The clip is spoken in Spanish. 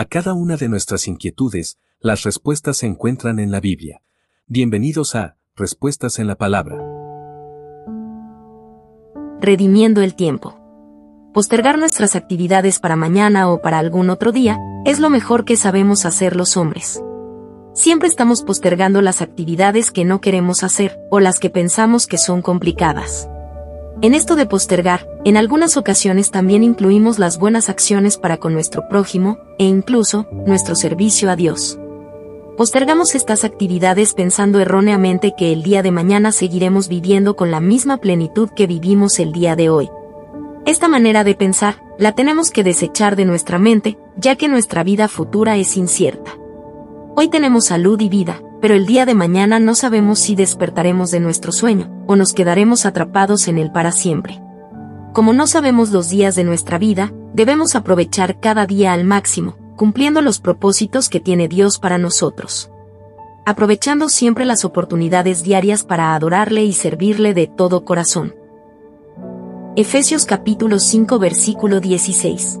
A cada una de nuestras inquietudes, las respuestas se encuentran en la Biblia. Bienvenidos a Respuestas en la Palabra. Redimiendo el tiempo. Postergar nuestras actividades para mañana o para algún otro día es lo mejor que sabemos hacer los hombres. Siempre estamos postergando las actividades que no queremos hacer o las que pensamos que son complicadas. En esto de postergar, en algunas ocasiones también incluimos las buenas acciones para con nuestro prójimo, e incluso, nuestro servicio a Dios. Postergamos estas actividades pensando erróneamente que el día de mañana seguiremos viviendo con la misma plenitud que vivimos el día de hoy. Esta manera de pensar, la tenemos que desechar de nuestra mente, ya que nuestra vida futura es incierta. Hoy tenemos salud y vida, pero el día de mañana no sabemos si despertaremos de nuestro sueño, o nos quedaremos atrapados en él para siempre. Como no sabemos los días de nuestra vida, debemos aprovechar cada día al máximo, cumpliendo los propósitos que tiene Dios para nosotros. Aprovechando siempre las oportunidades diarias para adorarle y servirle de todo corazón. Efesios capítulo 5 versículo 16.